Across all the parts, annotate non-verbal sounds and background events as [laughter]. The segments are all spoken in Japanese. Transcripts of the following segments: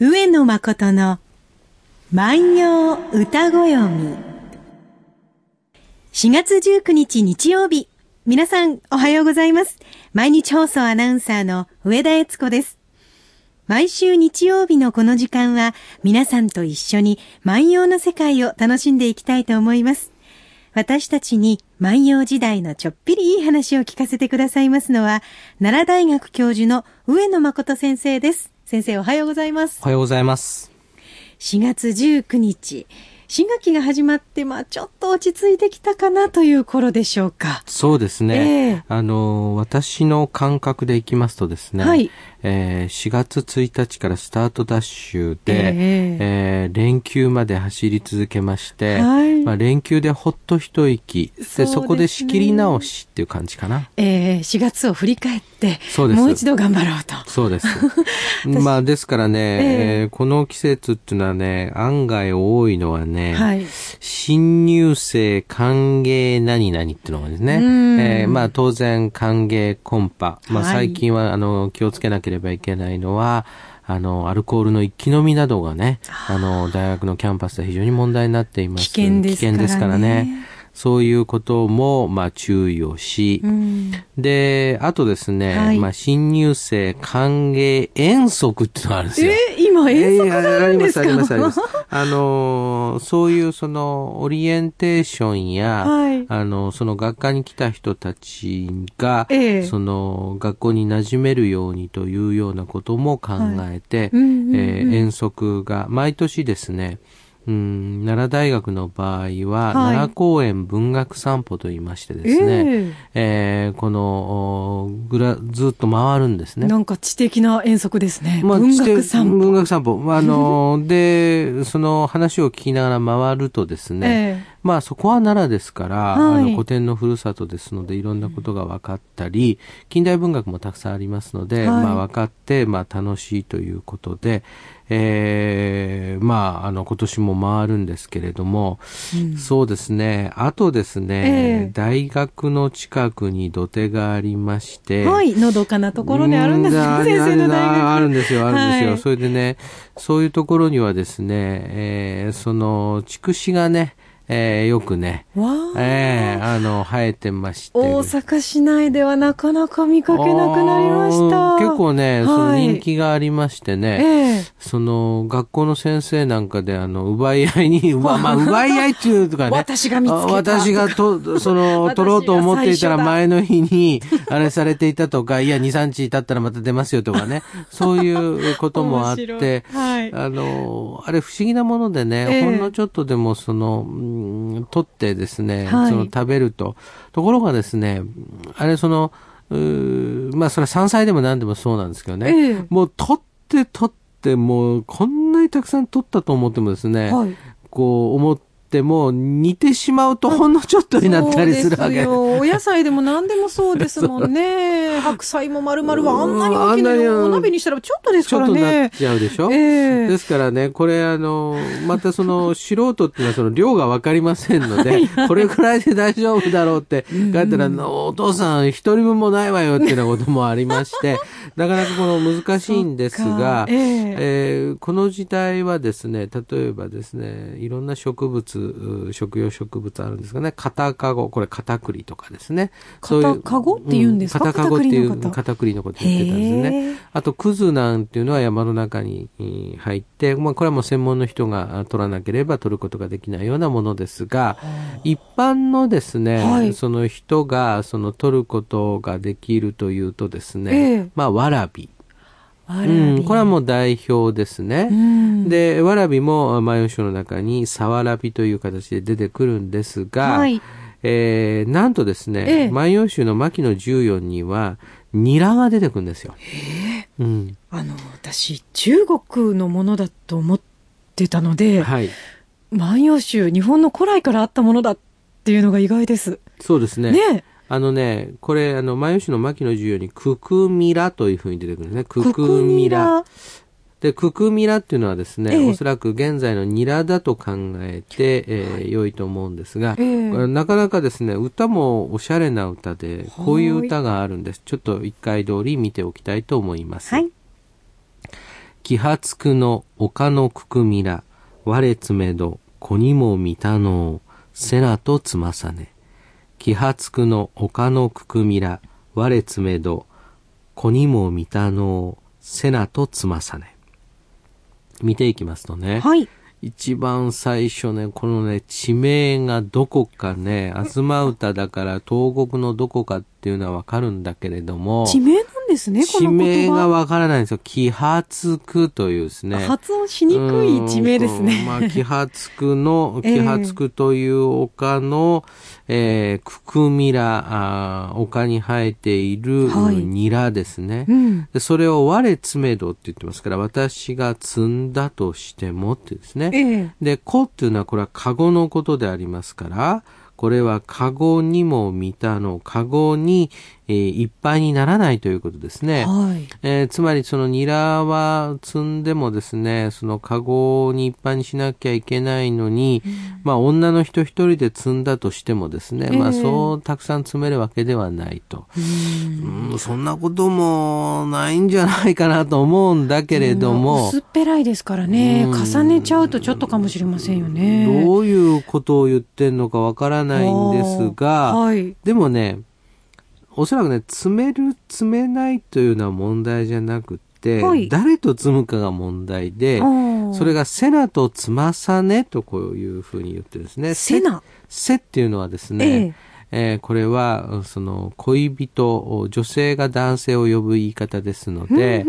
上野誠の万葉歌ご読み。4月19日日曜日。皆さんおはようございます。毎日放送アナウンサーの上田悦子です。毎週日曜日のこの時間は皆さんと一緒に万葉の世界を楽しんでいきたいと思います。私たちに万葉時代のちょっぴりいい話を聞かせてくださいますのは、奈良大学教授の上野誠先生です。先生おはようございますお。はようございます。4月19日、新学期が始まって、まあちょっと落ち着いてきたかなという頃でしょうか。そうですね。ええあの、私の感覚でいきますとですね、はいえー4月1日からスタートダッシュで、ええー連休まで走り続けまして、はいまあ、連休でほっと一息、でそねそこで仕切り直しっていう感じかな。えー、4月を振り返って、そうですもう一度頑張ろうと。そうです。[laughs] まあ、ですからね、ええーこの季節っていうのはね、案外多いのはね、はい。新入生歓迎何々っていうのがですね、うんえーまあ当然歓迎コンパ、まあはい最近はあの気をつけなければいけないのは、あの、アルコールの一気飲みなどがね、あの、大学のキャンパスで非常に問題になっています。危険ですからね。そういうことも、まあ注意をし、うん。で、あとですね、はいまあ新入生歓迎遠足っていうのがあるんですよ。えー、今遠足があるんですか？えーあります、あります、あります。[laughs] あのーそういうその、オリエンテーションや、はいあの、その学科に来た人たちが、ええその、学校に馴染めるようにというようなことも考えて、遠足が、毎年ですね、うん、奈良大学の場合は、はい奈良公園文学散歩と言いましてですね、えーこの、おぐら、ずっと回るんですね。なんか知的な遠足ですね。まあ、文学散歩。文学散歩。まあ、あの、で、その話を聞きながら回るとですね、えまあそこは奈良ですから、はいあの古典のふるさとですのでいろんなことが分かったり、近代文学もたくさんありますので、はいまあ分かって、まあ楽しいということで、えー、まああの今年も回るんですけれども、うんそうですね、あとですね、ええ大学の近くに土手がありまして、はい。のどかなところにあるんです先生の大学。あるんですよ、あるんですよ。はいそれでね、そういうところにはですね、えーその、筑紫がね、えーよくね、えーあの、生えてまして。大阪市内ではなかなか見かけなくなりました。結構ね、そのはい人気がありましてね、ええその、学校の先生なんかで、あの、奪い合いに、[laughs] まあ、まあ、奪い合いっていうとかね。私が見つけたあ私がと、その、[laughs] 取ろうと思っていたら前の日に、あれされていたとか、いや、2、3日経ったらまた出ますよとかね。[laughs] そういうこともあって、はいあの、あれ不思議なものでね、ええほんのちょっとでもその、うん取ってですね、はい。その食べると。ところがですね、あれその、まあそれは山菜でも何でもそうなんですけどね、ええ。もう取って取って、もうこんなにたくさん取ったと思ってもですね、はい。こう思っても煮てしまうとほんのちょっとになったりするわけ。お野菜でも何でもそうですもんね。[laughs] 白菜も丸々はあんなに大きなにお鍋にしたらちょっとですちょっとなっからね。ちゃうでしょ、ええ。ですからね、これあの、またその素人っていうのはその量がわかりませんので、これくらいで大丈夫だろうって、[laughs] 書いたら、お父さん一人分もないわよっていうようなこともありまして、[laughs] なかなかこの難しいんですがええ。えーこの時代はですね、例えばですね、いろんな植物、う食用植物あるんですがね、片かご、これ片栗とかですね。そういう片籠って言うんですか？片かごっていう片栗のこと片栗のこと言ってたんですね。あと、クズなんていうのは山の中にえー入って、まあ、これはもう専門の人があ取らなければ取ることができないようなものですが、一般のですね、はいその人が、その取ることができるというとですね、ええまあ、わらび。うびん、これはもう代表ですね。うんで、わらびも万葉集の中にさわらびという形で出てくるんですが、はいえーなんとですね、ええ万葉集の牧野十四には、ニラが出てくるんですよ。うん。あの、私、中国のものだと思ってたので、はい。万葉集、日本の古来からあったものだっていうのが意外です。そうですね。ねあのね、これ、あの、万葉集の牧野十四に、ククミラというふうに出てくるんですね。ククミラ。で、ククミラっていうのはですね、ええおそらく現在のニラだと考えて、えー良いと思うんですが、ええこれなかなかですね、歌もおしゃれな歌で、こういう歌があるんです。ちょっと一回通り見ておきたいと思います。はい。気発くの丘のくくみら、我つめど、子にも見たのせなとつまさね。気発くの丘のくくみら、我つめど、子にも見たのせなとつまさね。見ていきますとね。はい。一番最初ね、このね、地名がどこかね、東歌だから東国のどこかっていうのはわかるんだけれども、地名なんですね、こ地の言葉。名がわからないんですよ。気発区というですね。発音しにくい地名ですうんね。まあ、気発区の、[laughs] ええ気発区という丘の、えー、ククミラ、あー丘に生えている、はいニラですね。うん。でそれを我詰めどって言ってますから、私が積んだとしてもってですね。ええ。で、子っていうのはこれはカゴのことでありますから、これはカゴにも見たの、カゴに、えーいっぱいにならないということですね。はい。えーつまりそのニラは積んでもですね、そのカゴにいっぱいにしなきゃいけないのに、まあ女の人一人で積んだとしてもですね、まあええそうたくさん積めるわけではないと。うんそんなこともないんじゃないかなと思うんだけれども、薄っぺらいですからね。うん重ねちゃうとちょっとかもしれませんよね。どういうことを言ってんのかわからないんですが、はい。でもね、おそらくね、詰める、詰めないというのは問題じゃなくて、はい誰と積むかが問題で、そそれがセナとつまさねとこういうふうに言ってるんですね。セナ。セっていうのはですね、えーこれは、その、恋人、女性が男性を呼ぶ言い方ですので、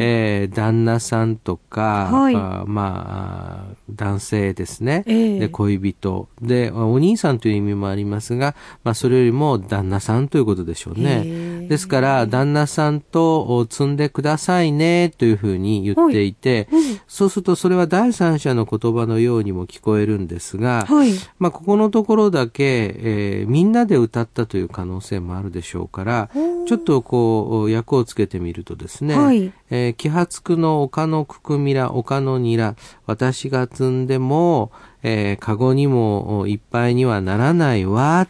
えー旦那さんとか、はいあまああ、男性ですね。ええで、恋人。で、お兄さんという意味もありますが、まあ、それよりも旦那さんということでしょうへね。えですから、旦那さんとお積んでくださいね、というふうに言っていて、そうするとそれは第三者の言葉のようにも聞こえるんですが、はい。まあ、ここのところだけ、えーみんなで歌ったという可能性もあるでしょうから、ちょっとこう、役をつけてみるとですね、はいえー気発区の丘のくくみら、丘のにら、私が積んでも、えー、カゴにもいっぱいにはならないわ。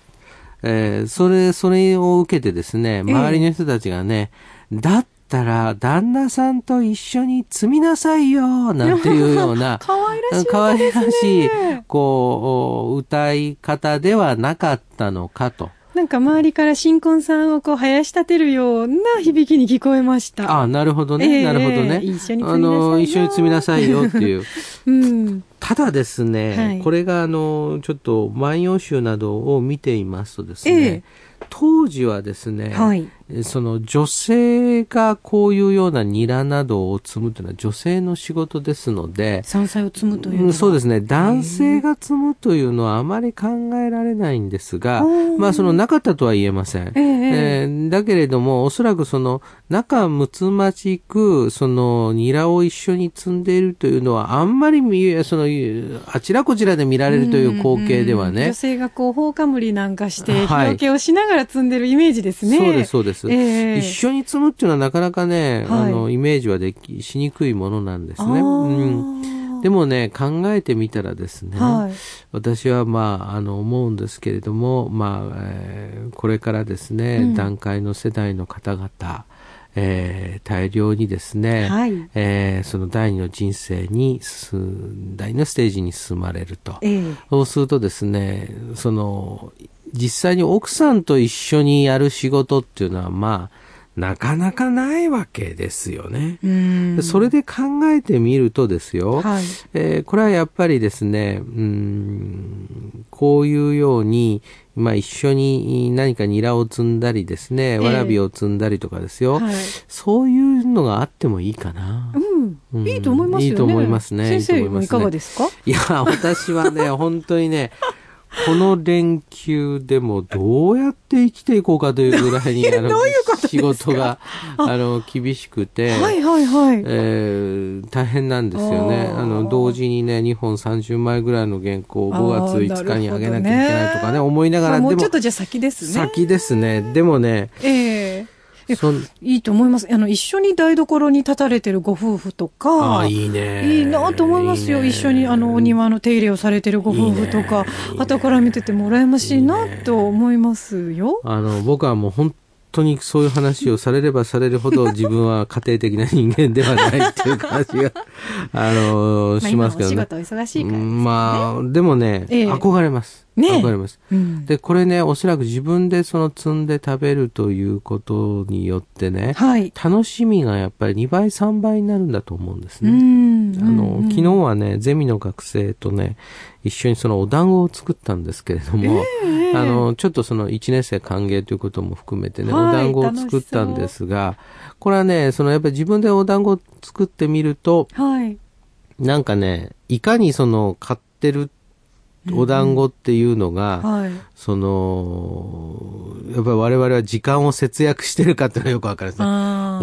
えーそれ、それを受けてですね、周りの人たちがね、だったら、旦那さんと一緒に積みなさいよ、なんていうような、[laughs] 可愛らしい可愛らしいね、こう、歌い方ではなかったのかと。なんか周りから新婚さんをこう、生やし立てるような響きに聞こえました。ああ、なるほどね、ええなるほどね。一緒に積みなさいよあの、一緒に積みなさいよっていう。[laughs] うん。ただですね、はい。これがあの、ちょっと万葉集などを見ていますとですね、ええ。当時はですね、はいその女性がこういうようなニラなどを積むというのは女性の仕事ですので、山菜を摘むというそうですね。男性が積むというのはあまり考えられないんですがまあそのなかったとは言えません。えええーだけれども、おそらくその仲睦まじく、そのニラを一緒に積んでいるというのはあんまり見、その、あちらこちらで見られるという光景ではね。女性がこう、放カムリなんかして、はい日よけをしながら摘んでるイメージですね。そうです、そうです。ええ一緒に積むっていうのはなかなかね、はいあの、イメージはでき、しにくいものなんですね。うん。でもね、考えてみたらですね、はい。私はまあ、あの、思うんですけれども、まあ、えーこれからですね、うん段階の世代の方々、えー大量にですね、はいえーその第二の人生に第二のステージに進まれると。ええそうするとですね、その、実際に奥さんと一緒にやる仕事っていうのは、まあ、なかなかないわけですよね。それで考えてみるとですよ、はい。えーこれはやっぱりですね、うーん、こういうように、まあ一緒に何かニラを積んだりですね、えわらびを積んだりとかですよ、はい。そういうのがあってもいいかな。うん。うん。いいと思いますよね。いいと思いますね。先いいと思いますね。生もいかがですか？いや、私はね、本当にね、この連休でもどうやって生きていこうかというぐらいに、あの、[laughs] 仕事が、あの、厳しくて、はいはいはい。えー大変なんですよね。あの、同時にね、2本30枚ぐらいの原稿を5月5日に上げなきゃいけないとかね、思いながら、まあもうでもちょっとじゃ先ですね。先ですね。でもね、えええそんいいと思います。あの、一緒に台所に立たれてるご夫婦とか。ああ、いいね。いいなと思いますよ。いいね一緒にあの、お庭の手入れをされてるご夫婦とか、いいね後から見てても羨ましいなと思いますよ。あの、僕はもう本当にそういう話をされればされるほど [laughs] 自分は家庭的な人間ではないっていう感じが、あの、しますけどね。まあ、お仕事忙しいから、ね、まあ、でもね、ええ、憧れます。ね。憧れます、うん、で、これね、おそらく自分でその積んで食べるということによってね、はい、楽しみがやっぱり2倍、3倍になるんだと思うんですね。あの、昨日はね、ゼミの学生とね、一緒にそのお団子を作ったんですけれども、えー、あの、ちょっとその1年生歓迎ということも含めてね、はい、お団子を作ったんですが、これはね、そのやっぱり自分でお団子を作ってみると、はい、なんかね、いかにその買ってるお団子っていうのが、うんはい、その、やっぱり我々は時間を節約してるかっていうのはよくわかるんですね。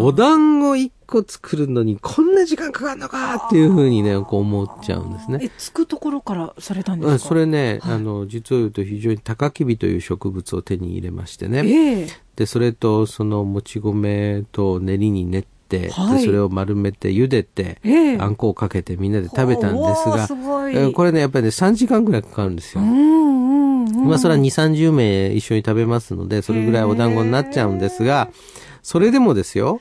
お団子1個作るのにこんな時間かかるのかっていうふうにね、こう思っちゃうんですね。え、つくところからされたんですか？それね、はい、あの、実を言うと非常に高きびという植物を手に入れましてね。えー、で、それとそのもち米と練りに練って、はい、でそれを丸めて茹でて、えー、あんこをかけてみんなで食べたんですが、すえー、これね、やっぱりね、3時間ぐらいかかるんですよ。まあ、それは2、30名一緒に食べますので、それぐらいお団子になっちゃうんですが、それでもですよ、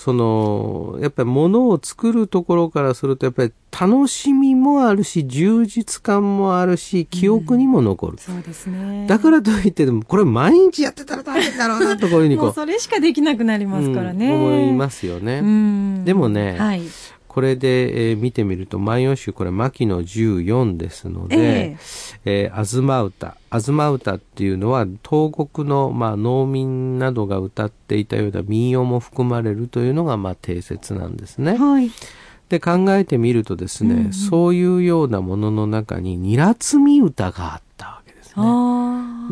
その、やっぱり物を作るところからすると、やっぱり楽しみもあるし、充実感もあるし、記憶にも残る。うん、そうですね。だからといってでも、これ毎日やってたら大変だろうな、とこういうふうにこう。もうそれしかできなくなりますからね。うん、思いますよね。でもね、はい、これで、えー、見てみると、万葉集、これ、牧野14ですので、えー、えー、あずま歌。あずま歌っていうのは、東国の、まあ、農民などが歌っていたような民謡も含まれるというのが、まあ、定説なんですね。はい。で、考えてみるとですね、うんうん、そういうようなものの中に、ニラ積み歌があったわけですね。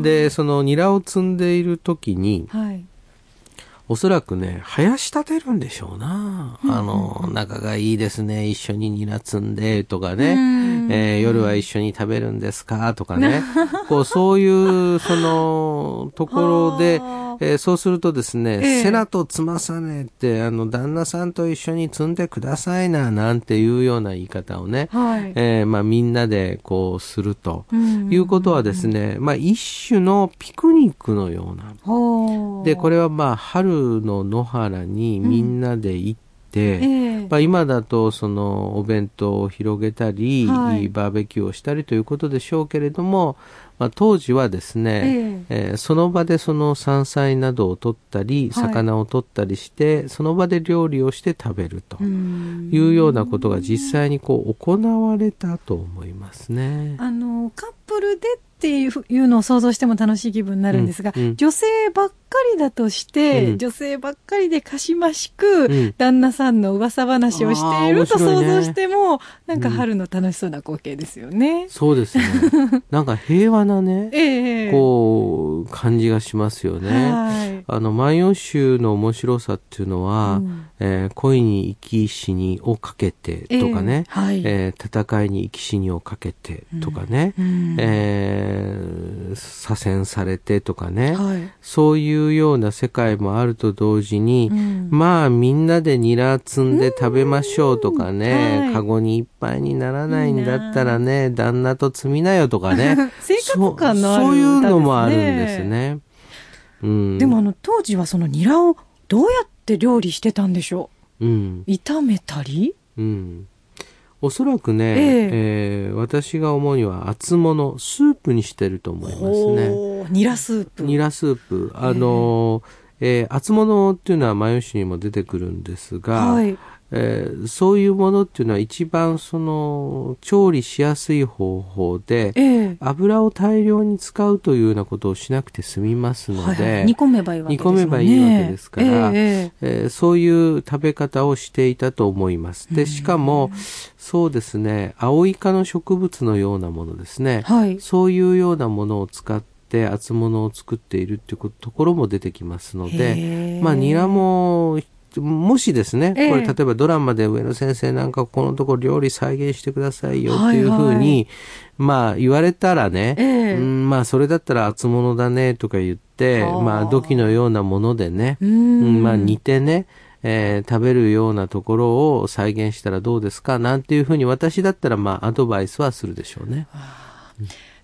で、そのニラを積んでいる時に、はいおそらくね、生やし立てるんでしょうな。あの、仲がいいですね。一緒にニラ積んで、とかね。えー、夜は一緒に食べるんですか？とかね。[laughs] こう、そういう、その、ところで、えー、そうするとですね、えー、セラとつまさねって、あの、旦那さんと一緒に積んでくださいな、なんていうような言い方をね、はい、えー、まあ、みんなでこうするということはですね、まあ、一種のピクニックのような。で、これはまあ、春の野原にみんなで行って、て、え。ー、まあ、今だとそのお弁当を広げたり、はい、バーベキューをしたりということでしょうけれども、まあ、当時はですね、えー、えー、その場でその山菜などを取ったり、魚を取ったりして、はい、その場で料理をして食べるというようなことが実際にこう行われたと思いますね。あのカップルでっていうのを想像しても楽しい気分になるんですが、うんうん、女性ばっかりだとして、うん、女性ばっかりでかしましく、うん、旦那さんの噂話をしていると想像しても、ね、なんか春の楽しそうな光景ですよね。そうですね。[laughs] なんか平和なね、えー、こう、感じがしますよね。はい、あの、万葉集の面白さっていうのは、うん。えー、恋に生き死にをかけてとかね、えーはい、えー、戦いに生き死にをかけてとかね、うん、えー、左遷されてとかね、はい、そういうような世界もあると同時に、うん、まあみんなでニラ積んで食べましょうとかね、はい、カゴにいっぱいにならないんだったらね、旦那と積みなよとかね、[laughs] 生活感のある、ね、そういうのもあるんですね。うん、でもあの当時はそのニラをどうやってって料理してたんでしょう、うん、炒めたり、うん、おそらくね、えー、えー、私が思うには厚物スープにしてると思いますね。ニラスープ。ニラスープ。あの、えー、厚物っていうのはマヨシにも出てくるんですが、はい、えー、そういうものっていうのは一番その調理しやすい方法で、えー、油を大量に使うというようなことをしなくて済みますので、はいはい、煮込めばいいわけです、ね、煮込めばいいわけですから、えー、えー、そういう食べ方をしていたと思います。で、しかも、そうですね、青イカの植物のようなものですね、はい、そういうようなものを使って、厚物を作っているっていうところも出てきますので、まあ、ニラももしですね、これ例えばドラマで上野先生なんかこのところ料理再現してくださいよっていうふうに、はい。はい、まあ言われたらね、えー、うん、まあそれだったら厚物だねとか言って、まあ土器のようなものでね、うん、まあ煮てね、えー、食べるようなところを再現したらどうですかなんていうふうに私だったらまあアドバイスはするでしょうね。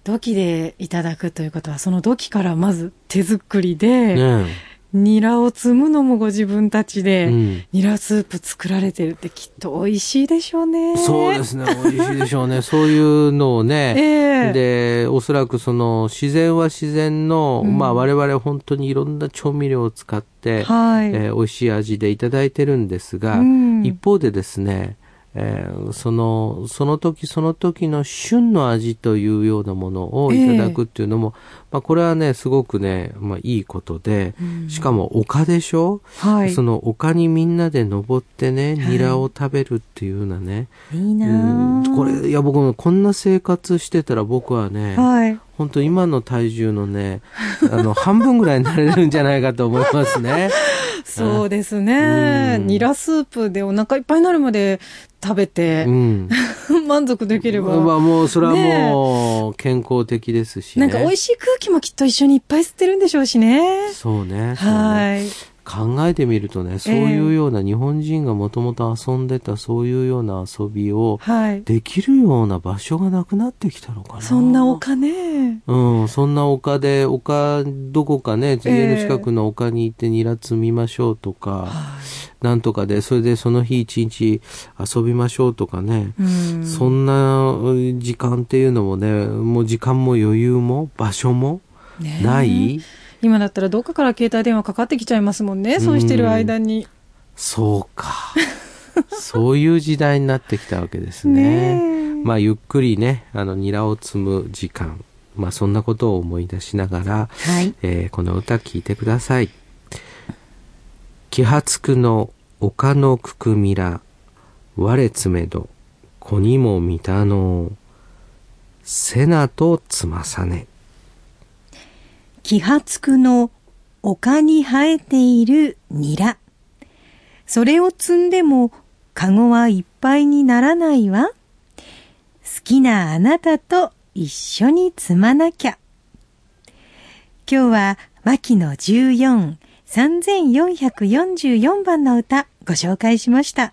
土器でいただくということは、その土器からまず手作りで、ねニラを摘むのもご自分たちで、うんニラスープ作られてるってきっと美味しいでしょうね。そうですね。美味しいでしょうね。[laughs] そういうのをね。ええで、おそらくその自然は自然の、うんまあ我々本当にいろんな調味料を使って、はい。えー美味しい味でいただいてるんですが、うん一方でですね、えーその、その時その時の旬の味というようなものをいただくっていうのも、まあこれはね、すごくね、まあいいことで、うん。しかも丘でしょ、はい。その丘にみんなで登ってね、はい。ニラを食べるっていうようなね、いいなうん。ぁこれ、いや僕もこんな生活してたら僕はね、はい。本当今の体重のね、あの、半分ぐらいになれるんじゃないかと思いますね。[laughs] そうですね。うんニラスープでお腹いっぱいになるまで食べてう、ん。[laughs] 満足できれば。まあもう、それはもう、健康的ですしね。なんか美味しい空気もきっと一緒にいっぱい吸ってるんでしょうしね。そうねはい。考えてみるとね、そういうような日本人がもともと遊んでたそういうような遊びをはい。できるような場所がなくなってきたのかな。そんな丘ね。うん、そんな丘で、丘、どこかね、家の近くの丘に行ってニラ摘みましょうとか、はなんとかで、それでその日一日遊びましょうとかね、ん。そんなうん時間っていうのもね、もう時間も余裕も場所もねない、今だったらどっかから携帯電話かかってきちゃいますもんね。そうしてる間に。そうか。[laughs] そういう時代になってきたわけですね。ねえまあ、ゆっくりね、あの、ニラを摘む時間。まあ、そんなことを思い出しながら、はい。えーこの歌聴いてください。気発くの丘のくくみら、我つめど、子にも見たのせなとつまさね。気発くの丘に生えているニラ。それを摘んでも、カゴはいっぱいにならないわ。好きなあなたと一緒に摘まなきゃ。今日は、牧野14、3444番の歌、ご紹介しました。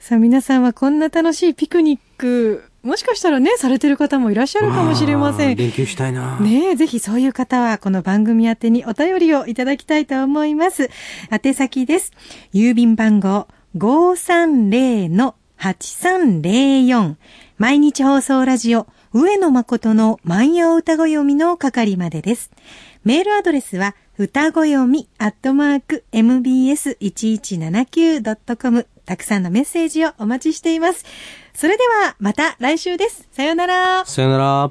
さあ、皆さんはこんな楽しいピクニック、もしかしたらね、されてる方もいらっしゃるかもしれません。あー連休したいな。ねえ、ぜひそういう方はこの番組宛てにお便りをいただきたいと思います。宛先です。郵便番号530-8304毎日放送ラジオ上野誠の万葉歌子読みの係までです。メールアドレスは歌子読みアットマーク mbs1179.com たくさんのメッセージをお待ちしています。それではまた来週です。さよなら。さよなら。